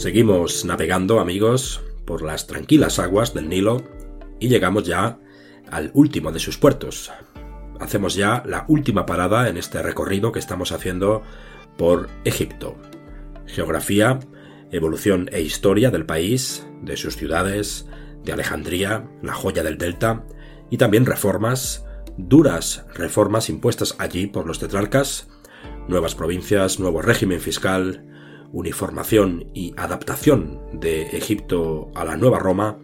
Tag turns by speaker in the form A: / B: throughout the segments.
A: Seguimos navegando, amigos, por las tranquilas aguas del Nilo y llegamos ya al último de sus puertos. Hacemos ya la última parada en este recorrido que estamos haciendo por Egipto. Geografía, evolución e historia del país, de sus ciudades, de Alejandría, la joya del Delta, y también reformas, duras reformas impuestas allí por los tetrarcas, nuevas provincias, nuevo régimen fiscal, uniformación y adaptación de Egipto a la nueva Roma,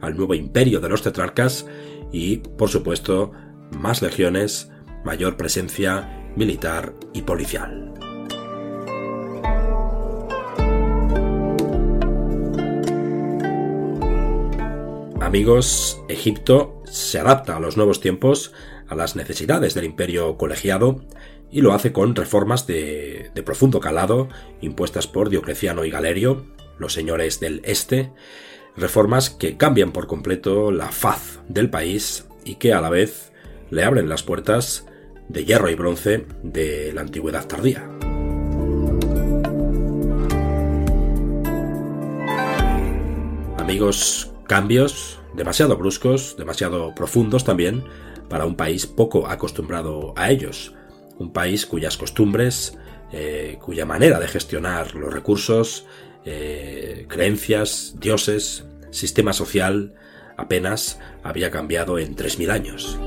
A: al nuevo imperio de los tetrarcas y, por supuesto, más legiones, mayor presencia militar y policial. Amigos, Egipto se adapta a los nuevos tiempos, a las necesidades del imperio colegiado, y lo hace con reformas de, profundo calado impuestas por Diocleciano y Galerio, los señores del Este, reformas que cambian por completo la faz del país y que a la vez le abren las puertas de hierro y bronce de la antigüedad tardía. Amigos, cambios demasiado bruscos, demasiado profundos también, para un país poco acostumbrado a ellos un país cuyas costumbres, eh, cuya manera de gestionar los recursos, eh, creencias, dioses, sistema social, apenas había cambiado en 3.000 años.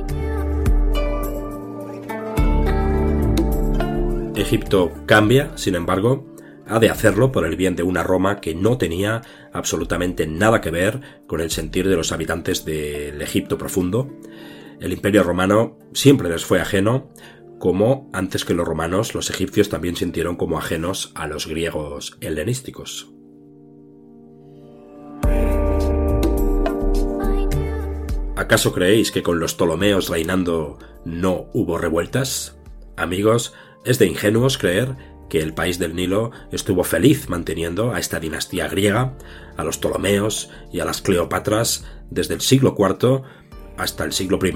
A: Egipto cambia, sin embargo, ha de hacerlo por el bien de una Roma que no tenía absolutamente nada que ver con el sentir de los habitantes del Egipto profundo. El imperio romano siempre les fue ajeno, como antes que los romanos los egipcios también sintieron como ajenos a los griegos helenísticos. ¿Acaso creéis que con los Ptolomeos reinando no hubo revueltas? Amigos, es de ingenuos creer que el país del Nilo estuvo feliz manteniendo a esta dinastía griega, a los Ptolomeos y a las Cleopatras desde el siglo IV hasta el siglo I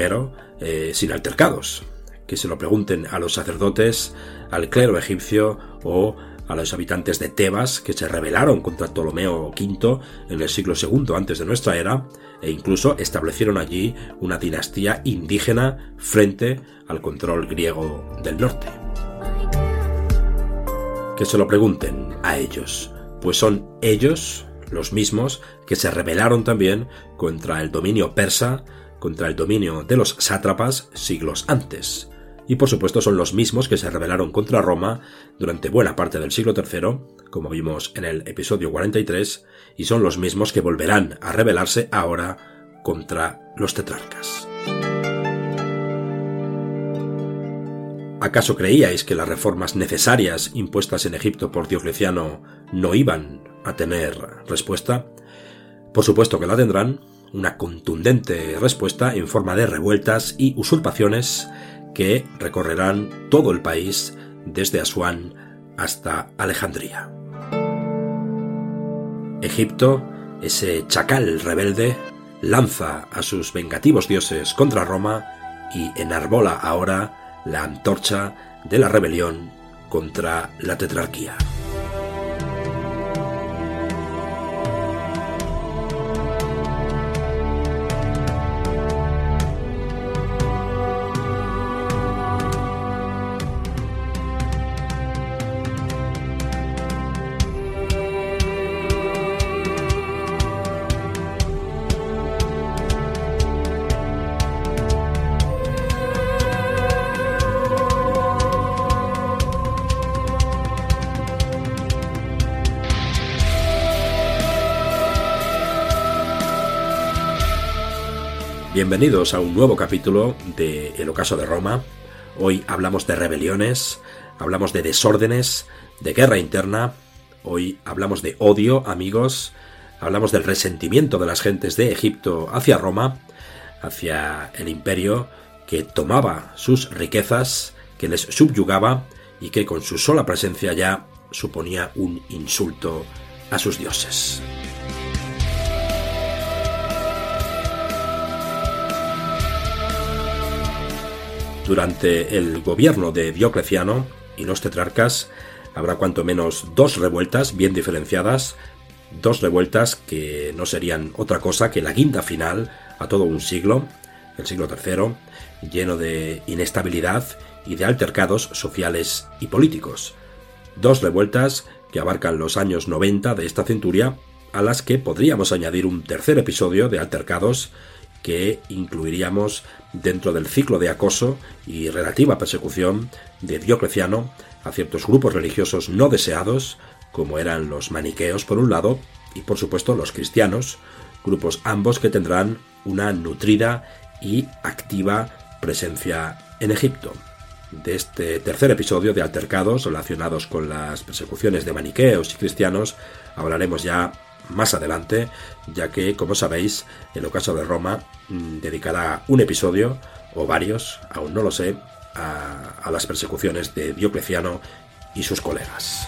A: eh, sin altercados que se lo pregunten a los sacerdotes, al clero egipcio o a los habitantes de Tebas que se rebelaron contra Ptolomeo V en el siglo II antes de nuestra era e incluso establecieron allí una dinastía indígena frente al control griego del norte. Que se lo pregunten a ellos, pues son ellos los mismos que se rebelaron también contra el dominio persa, contra el dominio de los sátrapas siglos antes y por supuesto son los mismos que se rebelaron contra Roma durante buena parte del siglo III, como vimos en el episodio 43, y son los mismos que volverán a rebelarse ahora contra los tetrarcas. ¿Acaso creíais que las reformas necesarias impuestas en Egipto por Diocleciano no iban a tener respuesta? Por supuesto que la tendrán, una contundente respuesta en forma de revueltas y usurpaciones que recorrerán todo el país desde Asuán hasta Alejandría. Egipto, ese chacal rebelde, lanza a sus vengativos dioses contra Roma y enarbola ahora la antorcha de la rebelión contra la tetrarquía. Bienvenidos a un nuevo capítulo de El ocaso de Roma. Hoy hablamos de rebeliones, hablamos de desórdenes, de guerra interna. Hoy hablamos de odio, amigos. Hablamos del resentimiento de las gentes de Egipto hacia Roma, hacia el imperio que tomaba sus riquezas, que les subyugaba y que con su sola presencia ya suponía un insulto a sus dioses. Durante el gobierno de Diocleciano y los tetrarcas habrá cuanto menos dos revueltas bien diferenciadas, dos revueltas que no serían otra cosa que la guinda final a todo un siglo, el siglo III, lleno de inestabilidad y de altercados sociales y políticos. Dos revueltas que abarcan los años 90 de esta centuria, a las que podríamos añadir un tercer episodio de altercados que incluiríamos dentro del ciclo de acoso y relativa persecución de Diocleciano a ciertos grupos religiosos no deseados, como eran los maniqueos por un lado, y por supuesto los cristianos, grupos ambos que tendrán una nutrida y activa presencia en Egipto. De este tercer episodio de altercados relacionados con las persecuciones de maniqueos y cristianos hablaremos ya más adelante, ya que, como sabéis, el ocaso de Roma mm, dedicará un episodio, o varios, aún no lo sé, a, a las persecuciones de Diocleciano y sus colegas.